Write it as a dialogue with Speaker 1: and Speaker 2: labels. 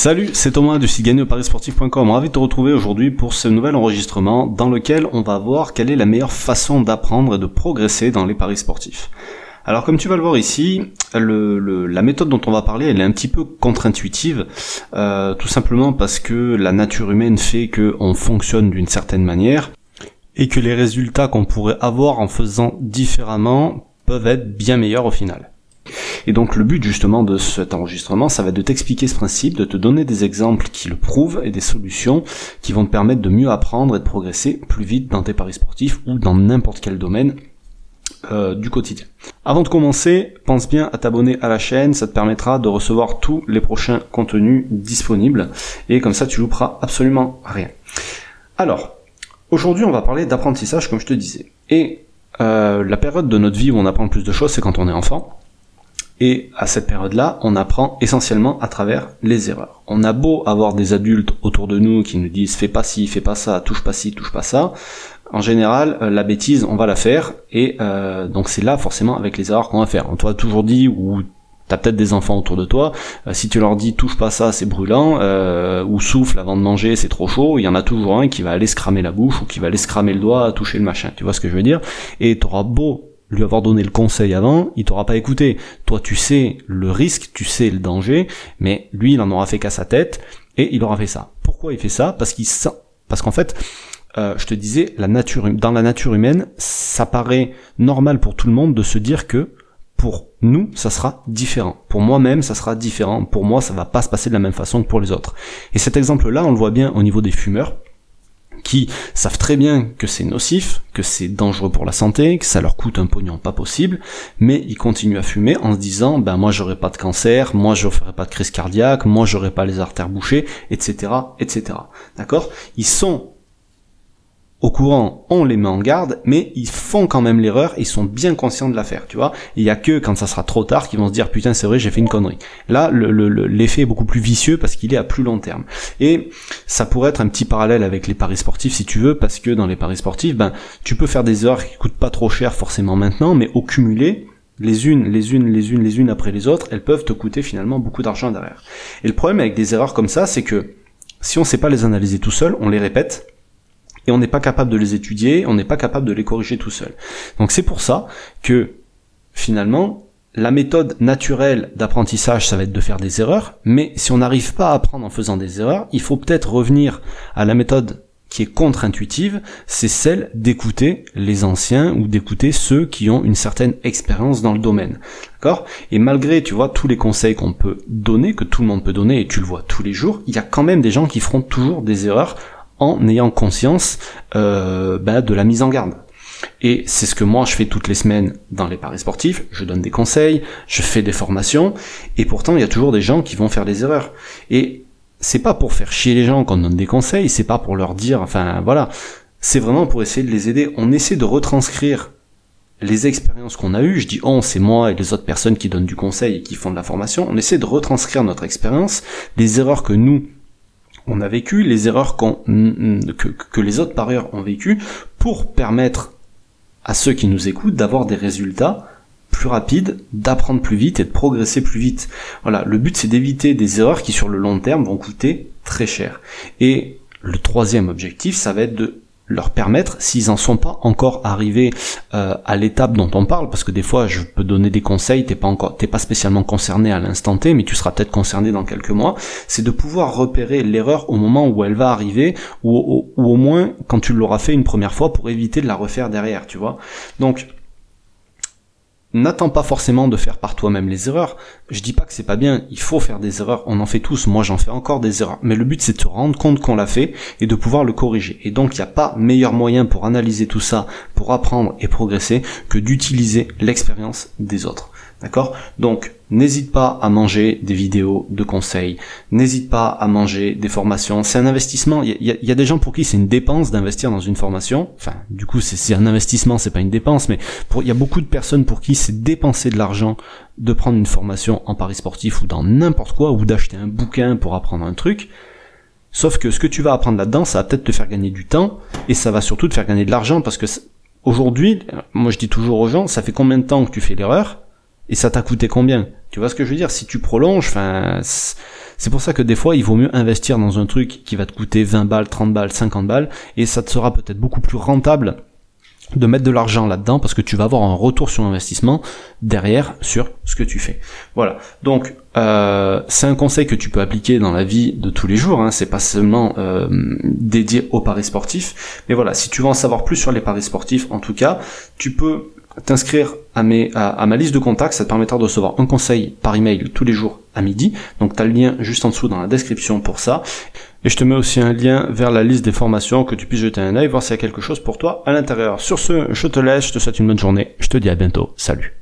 Speaker 1: Salut, c'est Thomas du site gagneparissportif.com. Ravi de te retrouver aujourd'hui pour ce nouvel enregistrement dans lequel on va voir quelle est la meilleure façon d'apprendre et de progresser dans les paris sportifs. Alors comme tu vas le voir ici, la méthode dont on va parler, elle est un petit peu contre-intuitive, euh, tout simplement parce que la nature humaine fait qu'on fonctionne d'une certaine manière et que les résultats qu'on pourrait avoir en faisant différemment peuvent être bien meilleurs au final. Et donc le but justement de cet enregistrement, ça va être de t'expliquer ce principe, de te donner des exemples qui le prouvent et des solutions qui vont te permettre de mieux apprendre et de progresser plus vite dans tes paris sportifs ou dans n'importe quel domaine euh, du quotidien. Avant de commencer, pense bien à t'abonner à la chaîne, ça te permettra de recevoir tous les prochains contenus disponibles et comme ça tu louperas absolument rien. Alors, aujourd'hui on va parler d'apprentissage comme je te disais. Et euh, la période de notre vie où on apprend le plus de choses, c'est quand on est enfant. Et à cette période-là, on apprend essentiellement à travers les erreurs. On a beau avoir des adultes autour de nous qui nous disent fais pas ci, fais pas ça, touche pas ci, touche pas ça. En général, euh, la bêtise, on va la faire, et euh, donc c'est là forcément avec les erreurs qu'on va faire. On t'a toujours dit, ou t'as peut-être des enfants autour de toi, euh, si tu leur dis touche pas ça, c'est brûlant, ou souffle avant de manger, c'est trop chaud, il y en a toujours un qui va aller se la bouche ou qui va aller se le doigt toucher le machin. Tu vois ce que je veux dire? Et t'auras beau lui avoir donné le conseil avant, il t'aura pas écouté. Toi, tu sais le risque, tu sais le danger, mais lui, il en aura fait qu'à sa tête et il aura fait ça. Pourquoi il fait ça? Parce qu'il sent, parce qu'en fait, euh, je te disais, la nature, hum, dans la nature humaine, ça paraît normal pour tout le monde de se dire que pour nous, ça sera différent. Pour moi-même, ça sera différent. Pour moi, ça va pas se passer de la même façon que pour les autres. Et cet exemple-là, on le voit bien au niveau des fumeurs qui savent très bien que c'est nocif, que c'est dangereux pour la santé, que ça leur coûte un pognon pas possible, mais ils continuent à fumer en se disant ben moi j'aurai pas de cancer, moi je ferai pas de crise cardiaque, moi j'aurai pas les artères bouchées, etc. etc. D'accord? Ils sont au courant, on les met en garde, mais ils font quand même l'erreur, ils sont bien conscients de l'affaire, tu vois. Il y a que quand ça sera trop tard qu'ils vont se dire putain c'est vrai j'ai fait une connerie. Là l'effet est beaucoup plus vicieux parce qu'il est à plus long terme. Et ça pourrait être un petit parallèle avec les paris sportifs si tu veux, parce que dans les paris sportifs, ben tu peux faire des erreurs qui coûtent pas trop cher forcément maintenant, mais au cumulé, les unes, les unes, les unes, les unes après les autres, elles peuvent te coûter finalement beaucoup d'argent derrière. Et le problème avec des erreurs comme ça, c'est que si on sait pas les analyser tout seul, on les répète, et on n'est pas capable de les étudier, on n'est pas capable de les corriger tout seul. Donc c'est pour ça que finalement, la méthode naturelle d'apprentissage, ça va être de faire des erreurs, mais si on n'arrive pas à apprendre en faisant des erreurs, il faut peut-être revenir à la méthode qui est contre-intuitive, c'est celle d'écouter les anciens ou d'écouter ceux qui ont une certaine expérience dans le domaine. D'accord? Et malgré, tu vois, tous les conseils qu'on peut donner, que tout le monde peut donner, et tu le vois tous les jours, il y a quand même des gens qui feront toujours des erreurs en ayant conscience euh, bah, de la mise en garde. Et c'est ce que moi je fais toutes les semaines dans les paris sportifs, je donne des conseils, je fais des formations, et pourtant il y a toujours des gens qui vont faire des erreurs. Et c'est pas pour faire chier les gens qu'on donne des conseils, c'est pas pour leur dire, enfin voilà, c'est vraiment pour essayer de les aider. On essaie de retranscrire les expériences qu'on a eues, je dis on, c'est moi et les autres personnes qui donnent du conseil et qui font de la formation, on essaie de retranscrire notre expérience, les erreurs que nous, on a vécu, les erreurs que, les autres parieurs ont vécues, pour permettre à ceux qui nous écoutent d'avoir des résultats plus rapides, d'apprendre plus vite et de progresser plus vite. Voilà, le but c'est d'éviter des erreurs qui sur le long terme vont coûter très cher. Et le troisième objectif, ça va être de leur permettre, s'ils en sont pas encore arrivés euh, à l'étape dont on parle, parce que des fois je peux donner des conseils, t'es pas encore, t'es pas spécialement concerné à l'instant T, mais tu seras peut-être concerné dans quelques mois, c'est de pouvoir repérer l'erreur au moment où elle va arriver, ou, ou au moins quand tu l'auras fait une première fois pour éviter de la refaire derrière, tu vois. Donc N'attends pas forcément de faire par toi-même les erreurs. Je dis pas que c'est pas bien, il faut faire des erreurs, on en fait tous, moi j'en fais encore des erreurs. Mais le but c'est de te rendre compte qu'on l'a fait et de pouvoir le corriger. Et donc il n'y a pas meilleur moyen pour analyser tout ça, pour apprendre et progresser, que d'utiliser l'expérience des autres. D'accord? Donc, n'hésite pas à manger des vidéos de conseils, n'hésite pas à manger des formations. C'est un investissement. Il y, a, des gens pour qui c'est une dépense d'investir dans une formation. Enfin, du coup, c'est un investissement, c'est pas une dépense, mais il y a beaucoup de personnes pour qui c'est dépenser de l'argent de prendre une formation en paris sportif ou dans n'importe quoi, ou d'acheter un bouquin pour apprendre un truc. Sauf que ce que tu vas apprendre là-dedans, ça va peut-être te faire gagner du temps, et ça va surtout te faire gagner de l'argent, parce que aujourd'hui, moi je dis toujours aux gens, ça fait combien de temps que tu fais l'erreur? Et ça t'a coûté combien? Tu vois ce que je veux dire? Si tu prolonges, enfin, c'est pour ça que des fois, il vaut mieux investir dans un truc qui va te coûter 20 balles, 30 balles, 50 balles, et ça te sera peut-être beaucoup plus rentable de mettre de l'argent là-dedans parce que tu vas avoir un retour sur investissement derrière sur ce que tu fais. Voilà. Donc euh, c'est un conseil que tu peux appliquer dans la vie de tous les jours. Hein. C'est pas seulement euh, dédié aux paris sportifs, mais voilà. Si tu veux en savoir plus sur les paris sportifs, en tout cas, tu peux t'inscrire à, ma liste de contacts, ça te permettra de recevoir un conseil par email tous les jours à midi. Donc tu as le lien juste en dessous dans la description pour ça. Et je te mets aussi un lien vers la liste des formations que tu puisses jeter un œil, voir s'il y a quelque chose pour toi à l'intérieur. Sur ce, je te laisse, je te souhaite une bonne journée, je te dis à bientôt, salut.